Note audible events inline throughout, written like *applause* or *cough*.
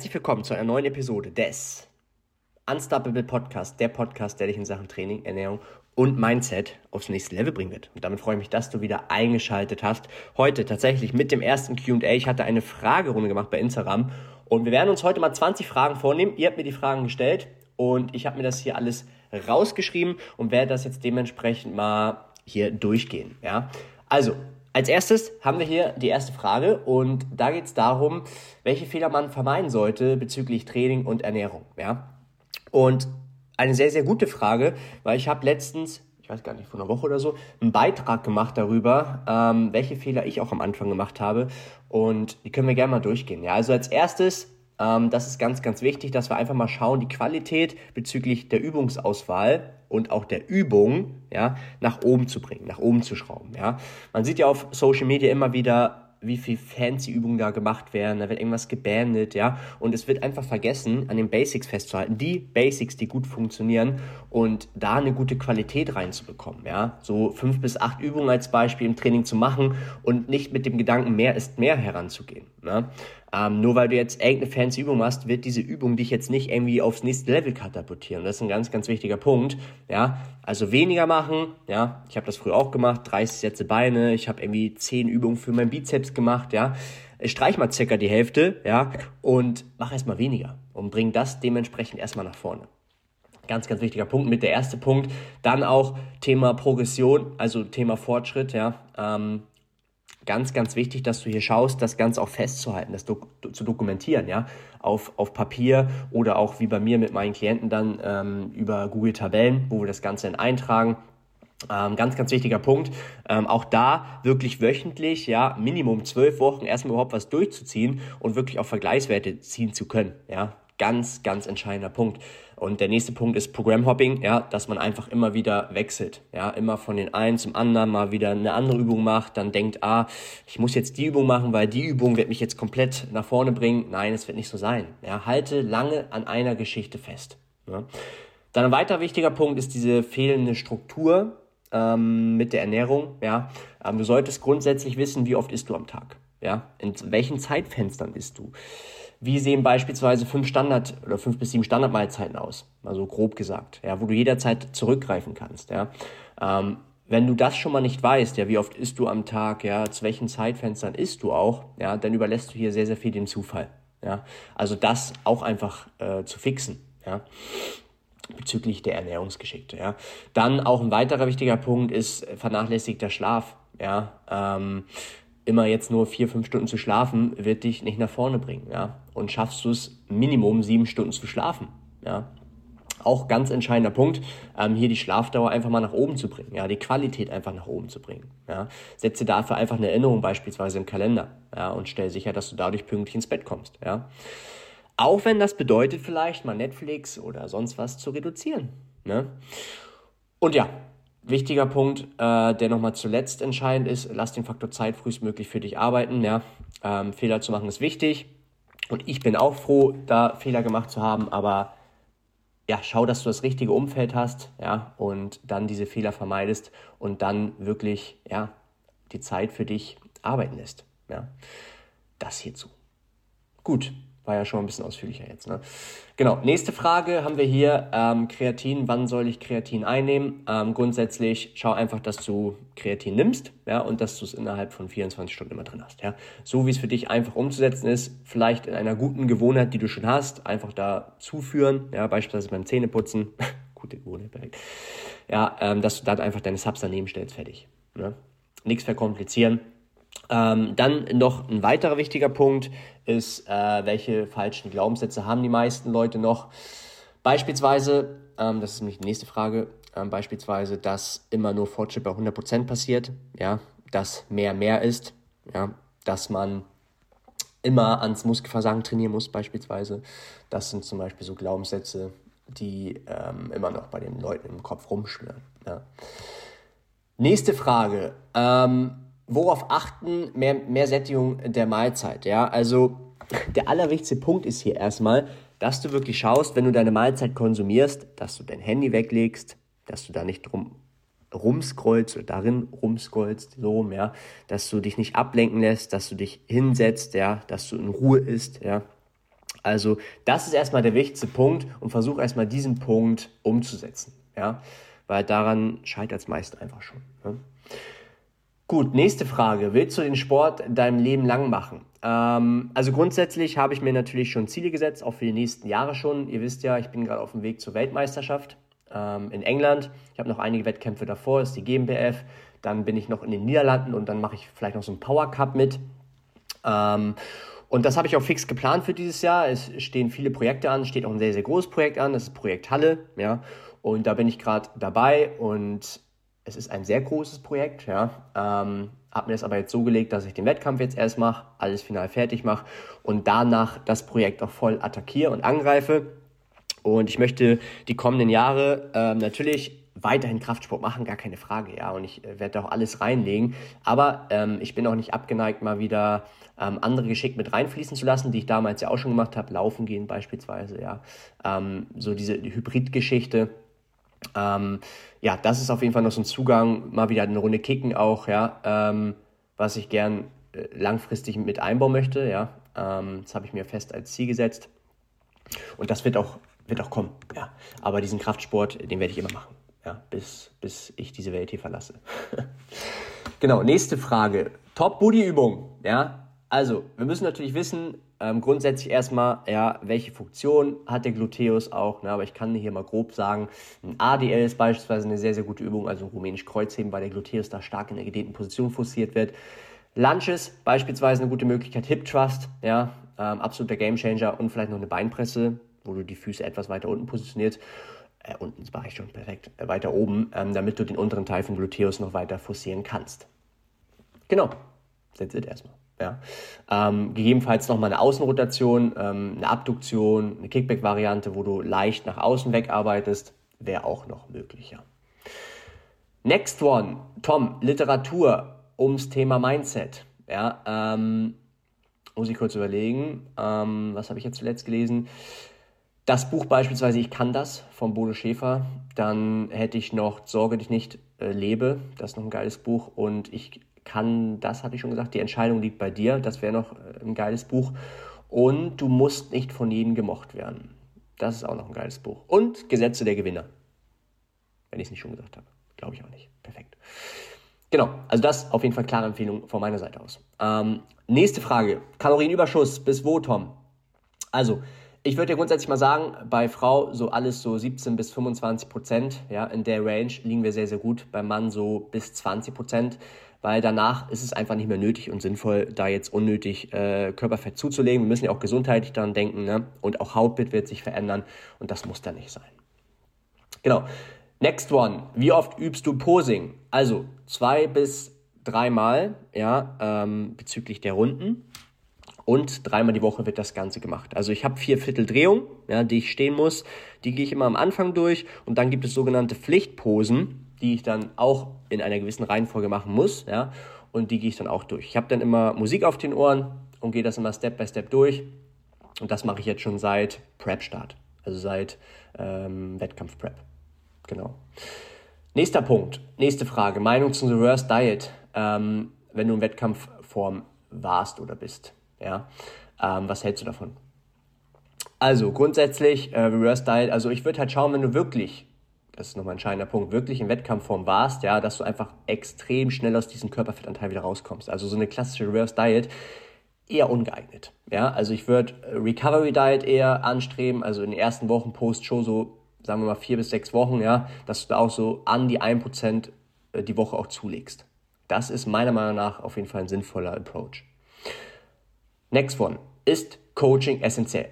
Herzlich willkommen zu einer neuen Episode des Unstoppable Podcast, der Podcast, der dich in Sachen Training, Ernährung und Mindset aufs nächste Level bringen wird. Und damit freue ich mich, dass du wieder eingeschaltet hast. Heute tatsächlich mit dem ersten Q&A. Ich hatte eine Fragerunde gemacht bei Instagram und wir werden uns heute mal 20 Fragen vornehmen. Ihr habt mir die Fragen gestellt und ich habe mir das hier alles rausgeschrieben und werde das jetzt dementsprechend mal hier durchgehen. Ja, also als erstes haben wir hier die erste Frage und da geht es darum, welche Fehler man vermeiden sollte bezüglich Training und Ernährung. Ja? Und eine sehr, sehr gute Frage, weil ich habe letztens, ich weiß gar nicht, vor einer Woche oder so, einen Beitrag gemacht darüber, ähm, welche Fehler ich auch am Anfang gemacht habe und die können wir gerne mal durchgehen. Ja? Also als erstes ähm, das ist ganz, ganz wichtig, dass wir einfach mal schauen, die Qualität bezüglich der Übungsauswahl und auch der Übung ja, nach oben zu bringen, nach oben zu schrauben. Ja. Man sieht ja auf Social Media immer wieder wie viel fancy Übungen da gemacht werden, da wird irgendwas gebandet, ja, und es wird einfach vergessen, an den Basics festzuhalten, die Basics, die gut funktionieren und da eine gute Qualität reinzubekommen, ja, so fünf bis acht Übungen als Beispiel im Training zu machen und nicht mit dem Gedanken, mehr ist mehr heranzugehen, ne? Ähm, nur weil du jetzt irgendeine fancy Übung machst, wird diese Übung dich jetzt nicht irgendwie aufs nächste Level katapultieren. Das ist ein ganz, ganz wichtiger Punkt. Ja, also weniger machen. Ja, ich habe das früher auch gemacht. 30 Sätze Beine. Ich habe irgendwie 10 Übungen für meinen Bizeps gemacht. Ja, streich mal circa die Hälfte. Ja, und mach erstmal weniger und bring das dementsprechend erstmal nach vorne. Ganz, ganz wichtiger Punkt mit der erste Punkt. Dann auch Thema Progression, also Thema Fortschritt. Ja, ähm, ganz, ganz wichtig, dass du hier schaust, das Ganze auch festzuhalten, das do zu dokumentieren, ja, auf, auf Papier oder auch wie bei mir mit meinen Klienten dann ähm, über Google Tabellen, wo wir das Ganze dann eintragen. Ähm, ganz, ganz wichtiger Punkt. Ähm, auch da wirklich wöchentlich, ja, Minimum zwölf Wochen erstmal überhaupt was durchzuziehen und wirklich auch Vergleichswerte ziehen zu können. Ja, ganz, ganz entscheidender Punkt. Und der nächste Punkt ist Programmhopping, ja, dass man einfach immer wieder wechselt, ja, immer von den einen zum anderen mal wieder eine andere Übung macht, dann denkt, ah, ich muss jetzt die Übung machen, weil die Übung wird mich jetzt komplett nach vorne bringen. Nein, es wird nicht so sein. Ja, halte lange an einer Geschichte fest. Ja. Dann ein weiterer wichtiger Punkt ist diese fehlende Struktur ähm, mit der Ernährung. Ja, ähm, du solltest grundsätzlich wissen, wie oft isst du am Tag. Ja, in welchen Zeitfenstern isst du? Wie sehen beispielsweise fünf Standard oder fünf bis sieben Standardmahlzeiten aus? Also grob gesagt, ja, wo du jederzeit zurückgreifen kannst, ja. Ähm, wenn du das schon mal nicht weißt, ja, wie oft isst du am Tag, ja, zu welchen Zeitfenstern isst du auch, ja, dann überlässt du hier sehr, sehr viel dem Zufall, ja. Also das auch einfach äh, zu fixen, ja bezüglich der Ernährungsgeschichte. Ja. Dann auch ein weiterer wichtiger Punkt ist vernachlässigter Schlaf. Ja. Ähm, immer jetzt nur vier, fünf Stunden zu schlafen, wird dich nicht nach vorne bringen, ja. Und schaffst du es, Minimum sieben Stunden zu schlafen, ja. Auch ganz entscheidender Punkt, ähm, hier die Schlafdauer einfach mal nach oben zu bringen, ja, die Qualität einfach nach oben zu bringen, ja. Setze dafür einfach eine Erinnerung beispielsweise im Kalender, ja, und stell sicher, dass du dadurch pünktlich ins Bett kommst, ja. Auch wenn das bedeutet vielleicht mal Netflix oder sonst was zu reduzieren, ne. Und ja, Wichtiger Punkt, äh, der nochmal zuletzt entscheidend ist, lass den Faktor Zeit frühestmöglich für dich arbeiten. Ja? Ähm, Fehler zu machen ist wichtig. Und ich bin auch froh, da Fehler gemacht zu haben, aber ja, schau, dass du das richtige Umfeld hast, ja, und dann diese Fehler vermeidest und dann wirklich, ja, die Zeit für dich arbeiten lässt, ja. Das hierzu. Gut, war ja schon ein bisschen ausführlicher jetzt. Ne? Genau, nächste Frage haben wir hier. Ähm, Kreatin, wann soll ich Kreatin einnehmen? Ähm, grundsätzlich schau einfach, dass du Kreatin nimmst ja, und dass du es innerhalb von 24 Stunden immer drin hast. Ja? So wie es für dich einfach umzusetzen ist, vielleicht in einer guten Gewohnheit, die du schon hast, einfach da zuführen, ja, beispielsweise beim Zähneputzen. *laughs* Gute Gewohnheit, perfekt. Ja, ähm, dass du dann einfach deine Subs daneben stellst, fertig. Ne? Nichts verkomplizieren ähm, dann noch ein weiterer wichtiger Punkt ist, äh, welche falschen Glaubenssätze haben die meisten Leute noch. Beispielsweise, ähm, das ist nämlich die nächste Frage, ähm, beispielsweise, dass immer nur Fortschritt bei 100% passiert, ja, dass mehr mehr ist, ja, dass man immer ans Muskelversagen trainieren muss beispielsweise. Das sind zum Beispiel so Glaubenssätze, die ähm, immer noch bei den Leuten im Kopf rumschwirren. Ja. Nächste Frage. Ähm, worauf achten? Mehr, mehr Sättigung der Mahlzeit. Ja, also der allerwichtigste Punkt ist hier erstmal, dass du wirklich schaust, wenn du deine Mahlzeit konsumierst, dass du dein Handy weglegst, dass du da nicht drum rumscrollst oder darin rumscrollst, so rum, ja, dass du dich nicht ablenken lässt, dass du dich hinsetzt, ja, dass du in Ruhe isst, ja. Also das ist erstmal der wichtigste Punkt und versuch erstmal diesen Punkt umzusetzen. Ja? Weil daran scheitert es meist einfach schon. Ne? Gut, nächste Frage. Willst du den Sport deinem Leben lang machen? Ähm, also grundsätzlich habe ich mir natürlich schon Ziele gesetzt, auch für die nächsten Jahre schon. Ihr wisst ja, ich bin gerade auf dem Weg zur Weltmeisterschaft ähm, in England. Ich habe noch einige Wettkämpfe davor, das ist die GmbF. Dann bin ich noch in den Niederlanden und dann mache ich vielleicht noch so einen Power Cup mit. Ähm, und das habe ich auch fix geplant für dieses Jahr. Es stehen viele Projekte an, steht auch ein sehr, sehr großes Projekt an, das ist Projekt Halle, ja. Und da bin ich gerade dabei und es ist ein sehr großes Projekt, ja. Ähm, habe mir das aber jetzt so gelegt, dass ich den Wettkampf jetzt erst mache, alles final fertig mache und danach das Projekt auch voll attackiere und angreife. Und ich möchte die kommenden Jahre äh, natürlich weiterhin Kraftsport machen, gar keine Frage, ja. Und ich äh, werde auch alles reinlegen. Aber ähm, ich bin auch nicht abgeneigt, mal wieder ähm, andere geschickt mit reinfließen zu lassen, die ich damals ja auch schon gemacht habe, laufen gehen beispielsweise, ja. Ähm, so diese Hybrid-Geschichte. Ähm, ja, das ist auf jeden Fall noch so ein Zugang, mal wieder eine Runde kicken auch, ja, ähm, was ich gern äh, langfristig mit einbauen möchte, ja. Ähm, das habe ich mir fest als Ziel gesetzt. Und das wird auch, wird auch kommen, ja. Aber diesen Kraftsport, den werde ich immer machen ja, bis, bis ich diese Welt hier verlasse. *laughs* genau, nächste Frage. Top-Booty-Übung. Ja, also, wir müssen natürlich wissen, ähm, grundsätzlich erstmal, ja, welche Funktion hat der Gluteus auch, ne, aber ich kann hier mal grob sagen, ein ADL ist beispielsweise eine sehr, sehr gute Übung, also rumänisch Kreuzheben, weil der Gluteus da stark in der gedehnten Position forciert wird. Lunges beispielsweise eine gute Möglichkeit, Hip Thrust, ja, ähm, absoluter Gamechanger und vielleicht noch eine Beinpresse, wo du die Füße etwas weiter unten positionierst äh, unten war ich schon perfekt, äh, weiter oben, ähm, damit du den unteren Teil vom Gluteus noch weiter forcieren kannst. Genau, that's it erstmal. Ja. Ähm, gegebenenfalls nochmal eine Außenrotation, ähm, eine Abduktion, eine Kickback-Variante, wo du leicht nach außen wegarbeitest, wäre auch noch möglich. Ja. Next one, Tom, Literatur ums Thema Mindset. Ja, ähm, muss ich kurz überlegen, ähm, was habe ich jetzt zuletzt gelesen? Das Buch beispielsweise Ich kann das von Bodo Schäfer. Dann hätte ich noch Sorge dich nicht äh, lebe. Das ist noch ein geiles Buch. Und ich kann, das hatte ich schon gesagt, die Entscheidung liegt bei dir. Das wäre noch äh, ein geiles Buch. Und du musst nicht von jedem gemocht werden. Das ist auch noch ein geiles Buch. Und Gesetze der Gewinner. Wenn ich es nicht schon gesagt habe. Glaube ich auch nicht. Perfekt. Genau, also das auf jeden Fall klare Empfehlung von meiner Seite aus. Ähm, nächste Frage. Kalorienüberschuss bis wo, Tom? Also, ich würde ja grundsätzlich mal sagen, bei Frau so alles so 17 bis 25 Prozent, ja, in der Range liegen wir sehr, sehr gut. Beim Mann so bis 20 Prozent, weil danach ist es einfach nicht mehr nötig und sinnvoll, da jetzt unnötig äh, Körperfett zuzulegen. Wir müssen ja auch gesundheitlich daran denken, ne? Und auch Hautbild wird sich verändern und das muss da nicht sein. Genau. Next one. Wie oft übst du Posing? Also zwei bis dreimal, ja, ähm, bezüglich der Runden und dreimal die Woche wird das Ganze gemacht. Also ich habe vier Viertel Drehung, ja, die ich stehen muss. Die gehe ich immer am Anfang durch und dann gibt es sogenannte Pflichtposen, die ich dann auch in einer gewissen Reihenfolge machen muss. Ja, und die gehe ich dann auch durch. Ich habe dann immer Musik auf den Ohren und gehe das immer Step by Step durch. Und das mache ich jetzt schon seit Prep-Start, also seit ähm, Wettkampf-Prep. Genau. Nächster Punkt, nächste Frage. Meinung zum Reverse Diet, ähm, wenn du in Wettkampfform warst oder bist. Ja, ähm, was hältst du davon? Also grundsätzlich äh, Reverse Diet, also ich würde halt schauen, wenn du wirklich, das ist nochmal ein entscheidender Punkt, wirklich in Wettkampfform warst, ja, dass du einfach extrem schnell aus diesem Körperfettanteil wieder rauskommst. Also so eine klassische Reverse Diet eher ungeeignet. Ja, also ich würde äh, Recovery Diet eher anstreben, also in den ersten Wochen Post-Show so, sagen wir mal vier bis sechs Wochen, ja, dass du da auch so an die 1% äh, die Woche auch zulegst. Das ist meiner Meinung nach auf jeden Fall ein sinnvoller Approach. Next one. Ist Coaching essentiell?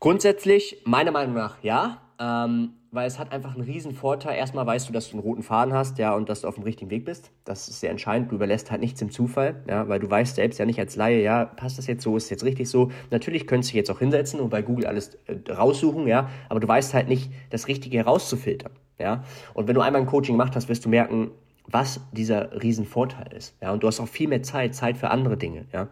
Grundsätzlich, meiner Meinung nach, ja. Ähm, weil es hat einfach einen riesen Vorteil. Erstmal weißt du, dass du einen roten Faden hast, ja, und dass du auf dem richtigen Weg bist. Das ist sehr entscheidend. Du überlässt halt nichts im Zufall, ja, weil du weißt selbst ja nicht als Laie, ja, passt das jetzt so, ist jetzt richtig so. Natürlich könntest du dich jetzt auch hinsetzen und bei Google alles äh, raussuchen, ja, aber du weißt halt nicht, das Richtige herauszufiltern, ja. Und wenn du einmal ein Coaching gemacht hast, wirst du merken, was dieser riesen Vorteil ist, ja. Und du hast auch viel mehr Zeit, Zeit für andere Dinge, ja.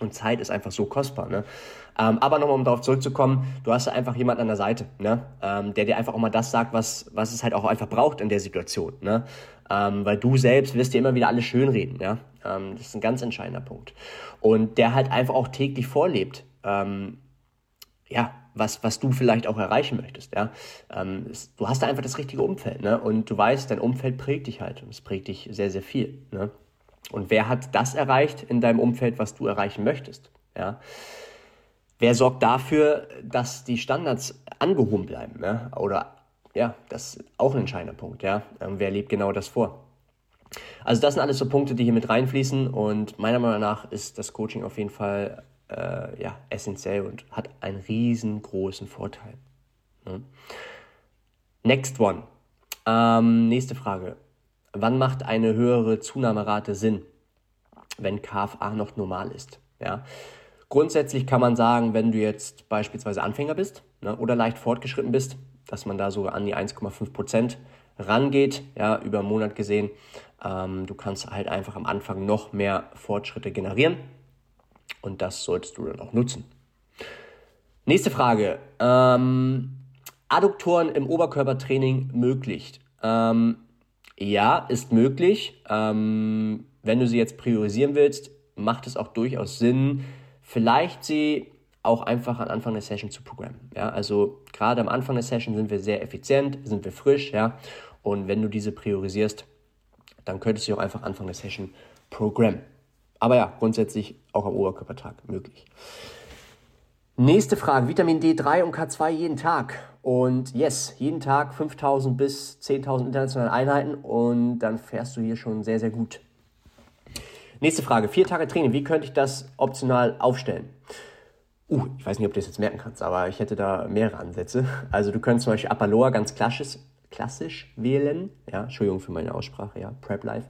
Und Zeit ist einfach so kostbar. Ne? Ähm, aber nochmal, um darauf zurückzukommen, du hast einfach jemanden an der Seite, ne? Ähm, der dir einfach auch mal das sagt, was, was es halt auch einfach braucht in der Situation. Ne? Ähm, weil du selbst wirst dir immer wieder alles schönreden. Ja? Ähm, das ist ein ganz entscheidender Punkt. Und der halt einfach auch täglich vorlebt, ähm, ja, was, was du vielleicht auch erreichen möchtest. Ja? Ähm, es, du hast da einfach das richtige Umfeld ne? und du weißt, dein Umfeld prägt dich halt und es prägt dich sehr, sehr viel. Ne? Und wer hat das erreicht in deinem Umfeld, was du erreichen möchtest? Ja? Wer sorgt dafür, dass die Standards angehoben bleiben? Ne? Oder ja, das ist auch ein entscheidender Punkt. Ja? Wer lebt genau das vor? Also das sind alles so Punkte, die hier mit reinfließen und meiner Meinung nach ist das Coaching auf jeden Fall äh, ja, essentiell und hat einen riesengroßen Vorteil. Ne? Next one. Ähm, nächste Frage. Wann macht eine höhere Zunahmerate Sinn, wenn KFA noch normal ist? Ja? Grundsätzlich kann man sagen, wenn du jetzt beispielsweise Anfänger bist ne, oder leicht fortgeschritten bist, dass man da sogar an die 1,5 Prozent rangeht, ja, über einen Monat gesehen. Ähm, du kannst halt einfach am Anfang noch mehr Fortschritte generieren und das solltest du dann auch nutzen. Nächste Frage. Ähm, Adduktoren im Oberkörpertraining möglich? Ähm, ja, ist möglich. Ähm, wenn du sie jetzt priorisieren willst, macht es auch durchaus Sinn, vielleicht sie auch einfach am Anfang der Session zu programmen. Ja, also gerade am Anfang der Session sind wir sehr effizient, sind wir frisch, ja. Und wenn du diese priorisierst, dann könntest du auch einfach Anfang der Session programmen. Aber ja, grundsätzlich auch am Oberkörpertag möglich. Nächste Frage, Vitamin D3 und K2 jeden Tag. Und yes, jeden Tag 5000 bis 10.000 internationale Einheiten und dann fährst du hier schon sehr, sehr gut. Nächste Frage, vier Tage Training, wie könnte ich das optional aufstellen? Uh, ich weiß nicht, ob du das jetzt merken kannst, aber ich hätte da mehrere Ansätze. Also du könntest zum Beispiel Apaloa ganz klassisch, klassisch wählen. Ja, Entschuldigung für meine Aussprache, ja, Prep Life.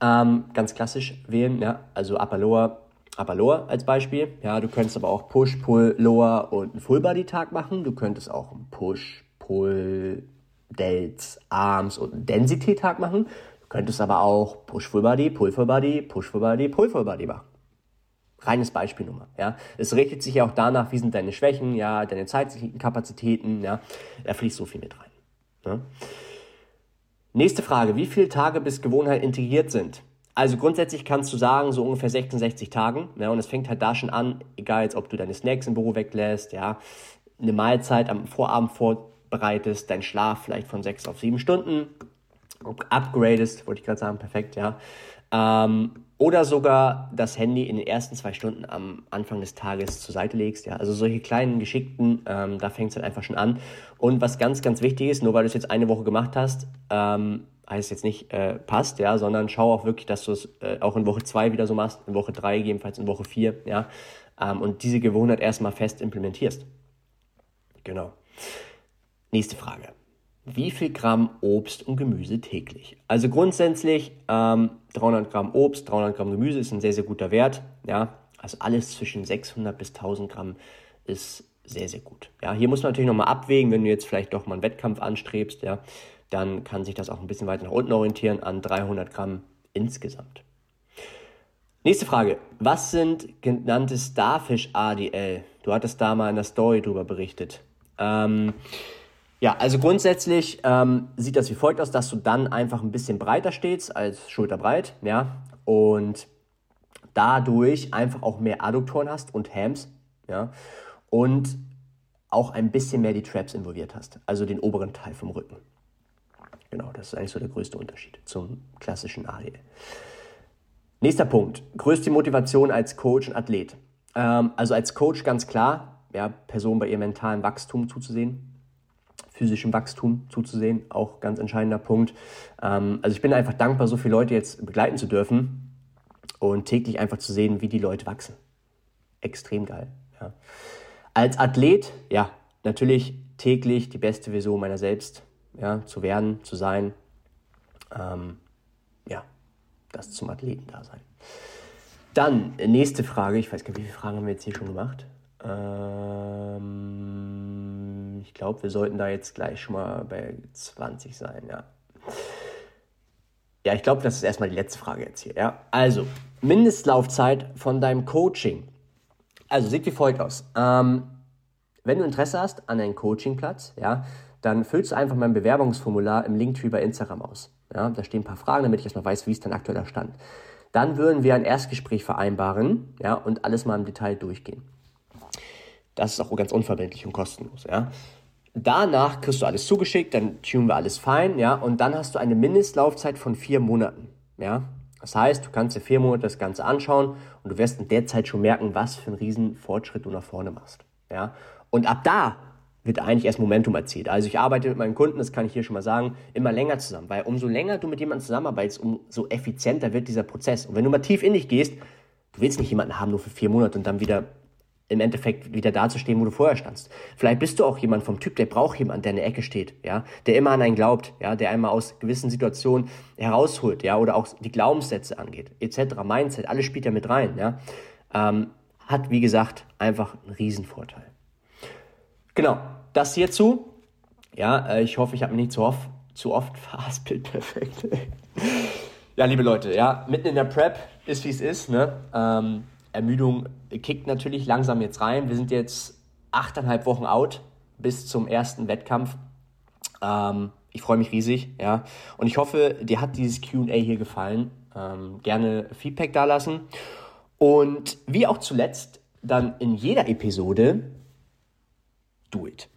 Ähm, ganz klassisch wählen, ja, also Upper Lower als Beispiel. Ja, du könntest aber auch Push, Pull, Lower und einen Full Body Tag machen. Du könntest auch einen Push, Pull, Delts, Arms und einen Density Tag machen. Könntest aber auch Push Full Body, Pull Full Body, Push Full Body, Pull Full Body machen. Reines Beispiel Nummer, ja. Es richtet sich ja auch danach, wie sind deine Schwächen, ja, deine zeitlichen Kapazitäten, ja. Da fließt so viel mit rein. Ja? Nächste Frage, wie viele Tage bis Gewohnheit integriert sind? Also grundsätzlich kannst du sagen, so ungefähr 66 Tagen. Ja, und es fängt halt da schon an, egal jetzt, ob du deine Snacks im Büro weglässt, ja, eine Mahlzeit am Vorabend vorbereitest, dein Schlaf vielleicht von 6 auf 7 Stunden, upgradest, wollte ich gerade sagen, perfekt, ja. Ähm, oder sogar das Handy in den ersten zwei Stunden am Anfang des Tages zur Seite legst. Ja, also solche kleinen Geschickten, ähm, da fängt es halt einfach schon an. Und was ganz, ganz wichtig ist, nur weil du es jetzt eine Woche gemacht hast, ähm, heißt jetzt nicht äh, passt, ja, sondern schau auch wirklich, dass du es äh, auch in Woche zwei wieder so machst, in Woche drei gegebenenfalls in Woche vier, ja, ähm, und diese Gewohnheit erstmal fest implementierst. Genau. Nächste Frage wie viel Gramm Obst und Gemüse täglich. Also grundsätzlich ähm, 300 Gramm Obst, 300 Gramm Gemüse ist ein sehr, sehr guter Wert. Ja, also alles zwischen 600 bis 1000 Gramm ist sehr, sehr gut. Ja, hier muss man natürlich nochmal abwägen, wenn du jetzt vielleicht doch mal einen Wettkampf anstrebst, ja, dann kann sich das auch ein bisschen weiter nach unten orientieren an 300 Gramm insgesamt. Nächste Frage. Was sind genannte Starfish ADL? Du hattest da mal in der Story drüber berichtet. Ähm, ja, also grundsätzlich ähm, sieht das wie folgt aus, dass du dann einfach ein bisschen breiter stehst als schulterbreit, ja, und dadurch einfach auch mehr Adduktoren hast und Hams, ja, und auch ein bisschen mehr die Traps involviert hast, also den oberen Teil vom Rücken. Genau, das ist eigentlich so der größte Unterschied zum klassischen ADL. Nächster Punkt, größte Motivation als Coach und Athlet. Ähm, also als Coach ganz klar, ja, Person bei ihrem mentalen Wachstum zuzusehen, physischem Wachstum zuzusehen, auch ganz entscheidender Punkt. Ähm, also ich bin einfach dankbar, so viele Leute jetzt begleiten zu dürfen und täglich einfach zu sehen, wie die Leute wachsen. Extrem geil. Ja. Als Athlet, ja, natürlich täglich die beste Version meiner selbst ja, zu werden, zu sein. Ähm, ja, das zum Athleten da sein. Dann, nächste Frage. Ich weiß gar nicht, wie viele Fragen haben wir jetzt hier schon gemacht? Ähm, glaube, wir sollten da jetzt gleich schon mal bei 20 sein, ja. Ja, ich glaube, das ist erstmal die letzte Frage jetzt hier. Ja? Also, Mindestlaufzeit von deinem Coaching. Also, sieht wie folgt aus. Ähm, wenn du Interesse hast an einem Coachingplatz, ja, dann füllst du einfach mein Bewerbungsformular im Linktree bei Instagram aus. Ja, da stehen ein paar Fragen, damit ich erstmal weiß, wie ist dein aktueller Stand. Dann würden wir ein Erstgespräch vereinbaren ja, und alles mal im Detail durchgehen. Das ist auch ganz unverbindlich und kostenlos, ja. Danach kriegst du alles zugeschickt, dann tunen wir alles fein, ja, und dann hast du eine Mindestlaufzeit von vier Monaten, ja. Das heißt, du kannst dir vier Monate das Ganze anschauen und du wirst in der Zeit schon merken, was für einen riesen Fortschritt du nach vorne machst, ja. Und ab da wird eigentlich erst Momentum erzielt. Also ich arbeite mit meinen Kunden, das kann ich hier schon mal sagen, immer länger zusammen, weil umso länger du mit jemandem zusammenarbeitest, umso effizienter wird dieser Prozess. Und wenn du mal tief in dich gehst, du willst nicht jemanden haben nur für vier Monate und dann wieder im Endeffekt wieder dazustehen, wo du vorher standst. Vielleicht bist du auch jemand vom Typ, der braucht jemanden, der in der Ecke steht, ja, der immer an einen glaubt, ja, der einmal aus gewissen Situationen herausholt, ja, oder auch die Glaubenssätze angeht, etc., Mindset, alles spielt ja mit rein, ja, ähm, hat, wie gesagt, einfach einen Riesenvorteil. Genau, das hierzu. Ja, äh, ich hoffe, ich habe mich nicht zu oft, zu oft *laughs* verhaspelt, perfekt. ja, liebe Leute, ja, mitten in der Prep ist, wie es ist, ne, ähm, Ermüdung kickt natürlich langsam jetzt rein. Wir sind jetzt achteinhalb Wochen out bis zum ersten Wettkampf. Ähm, ich freue mich riesig, ja. Und ich hoffe, dir hat dieses QA hier gefallen. Ähm, gerne Feedback dalassen. Und wie auch zuletzt, dann in jeder Episode, do it.